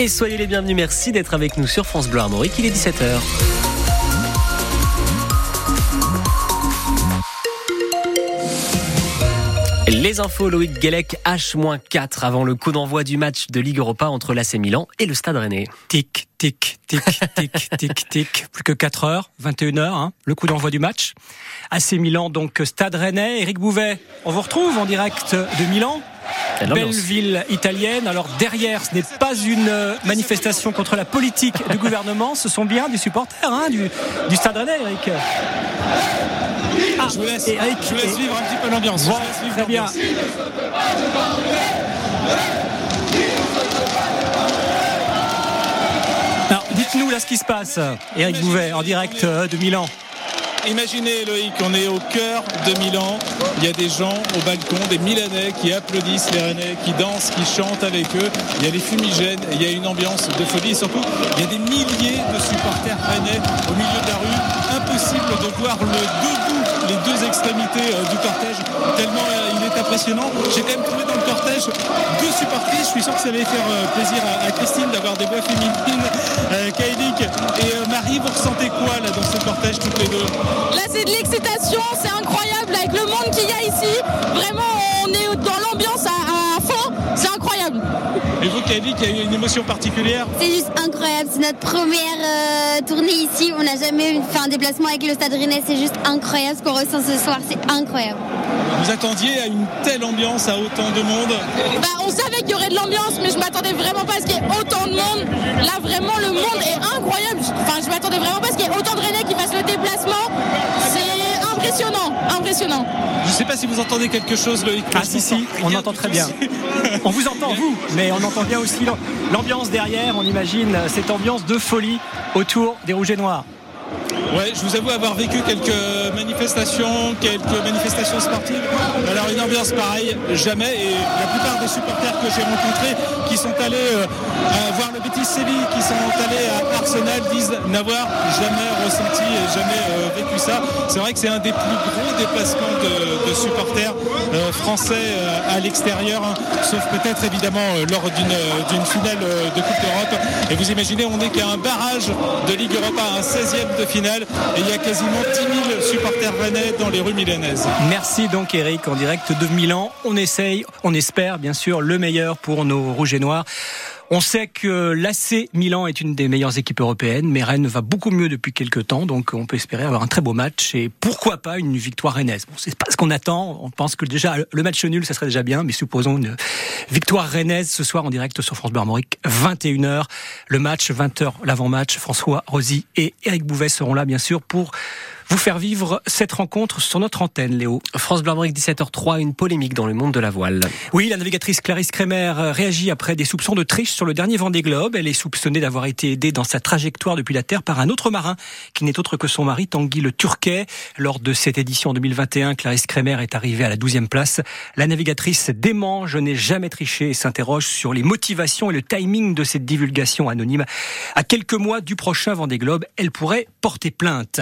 Et soyez les bienvenus, merci d'être avec nous sur France Bleu Armorique, il est 17h. Les infos, Loïc Guélec, H-4 avant le coup d'envoi du match de Ligue Europa entre l'AC Milan et le Stade Rennais. Tic, tic, tic, tic, tic, tic. Plus que 4 heures, 21 heures, hein, le coup d'envoi du match. AC Milan, donc Stade Rennais. Eric Bouvet, on vous retrouve en direct de Milan. Belle ville italienne. Alors derrière, ce n'est pas une manifestation contre la politique du gouvernement, ce sont bien des supporters hein, du, du Stade Rennais, Eric. Ah, je vous laisse, Eric, je vous laisse vivre un petit peu l'ambiance. Bon, très bien. Alors, dites-nous là ce qui se passe, Eric Bouvet, en direct euh, de Milan. Imaginez Loïc, on est au cœur de Milan. Il y a des gens au balcon, des Milanais qui applaudissent les Rennais, qui dansent, qui chantent avec eux. Il y a les fumigènes, il y a une ambiance de folie et surtout il y a des milliers de supporters rennais au milieu de la rue. Impossible de voir le debout les deux extrémités euh, du cortège tellement euh, il est impressionnant. J'ai quand même trouvé dans le cortège deux supportrices. Je suis sûr que ça allait faire euh, plaisir à, Christine d'avoir des voix féminines. Kaelik et C'est de l'excitation, c'est incroyable avec le monde qu'il y a ici. Vraiment on est dans l'ambiance à, fond, c'est incroyable. Et vous Kaelik, il y a eu une émotion particulière C'est juste incroyable, c'est notre première tournée ici. On n'a jamais fait un déplacement avec le Stade Rennais, c'est juste incroyable ce qu'on ressent ce soir, c'est incroyable. Vous attendiez à une telle ambiance, à autant de monde bah, On savait qu'il y aurait de l'ambiance, mais je m'attendais vraiment pas à ce qu'il y ait autant de monde. Là, vraiment, le monde est incroyable. Enfin, je m'attendais vraiment pas à ce qu'il y ait autant de Rennais qui fassent le déplacement. C'est impressionnant. Je sais pas si vous entendez quelque chose, Loïc. Ah, si, si, on entend très bien. on vous entend, vous, mais on entend bien aussi l'ambiance derrière. On imagine cette ambiance de folie autour des Rouges et Noirs. Ouais, je vous avoue avoir vécu quelques manifestations, quelques manifestations sportives. Alors une ambiance pareille, jamais. Et la plupart des supporters que j'ai rencontrés qui sont allés euh, voir le Betis Séville, qui sont allés à Arsenal, disent n'avoir jamais ressenti et jamais euh, vécu ça. C'est vrai que c'est un des plus gros déplacements de, supporters euh, français à l'extérieur, hein. sauf peut-être évidemment lors d'une finale de Coupe d'Europe. Et vous imaginez, on n'est qu'à un barrage de Ligue Europa, un 16e de finale et il y a quasiment 10 000 supporters rennais dans les rues milanaises. Merci donc Eric en direct de Milan. On essaye, on espère bien sûr le meilleur pour nos rouges et noirs. On sait que l'AC Milan est une des meilleures équipes européennes, mais Rennes va beaucoup mieux depuis quelques temps, donc on peut espérer avoir un très beau match et pourquoi pas une victoire rennaise. Bon, c'est pas ce qu'on attend. On pense que déjà le match nul, ça serait déjà bien, mais supposons une victoire rennaise ce soir en direct sur France Bleu 21h. Le match, 20h l'avant-match. François Rosy et Eric Bouvet seront là, bien sûr, pour vous faire vivre cette rencontre sur notre antenne, Léo. France Bleu 17h03, une polémique dans le monde de la voile. Oui, la navigatrice Clarisse Kremer réagit après des soupçons de triche sur le dernier Vendée Globe. Elle est soupçonnée d'avoir été aidée dans sa trajectoire depuis la Terre par un autre marin qui n'est autre que son mari Tanguy le Turquet. Lors de cette édition 2021, Clarisse Kremer est arrivée à la 12e place. La navigatrice dément Je n'ai jamais triché et s'interroge sur les motivations et le timing de cette divulgation anonyme. À quelques mois du prochain Vendée Globe, elle pourrait porter plainte.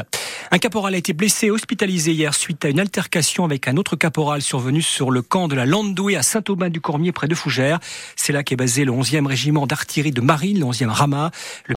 Un caporal a été blessé, hospitalisé hier suite à une altercation avec un autre caporal survenu sur le camp de la Landouée à Saint-Aubin-du-Cormier près de Fougères. C'est là qu'est basé le 11e régiment d'artillerie de marine, le 11e Rama.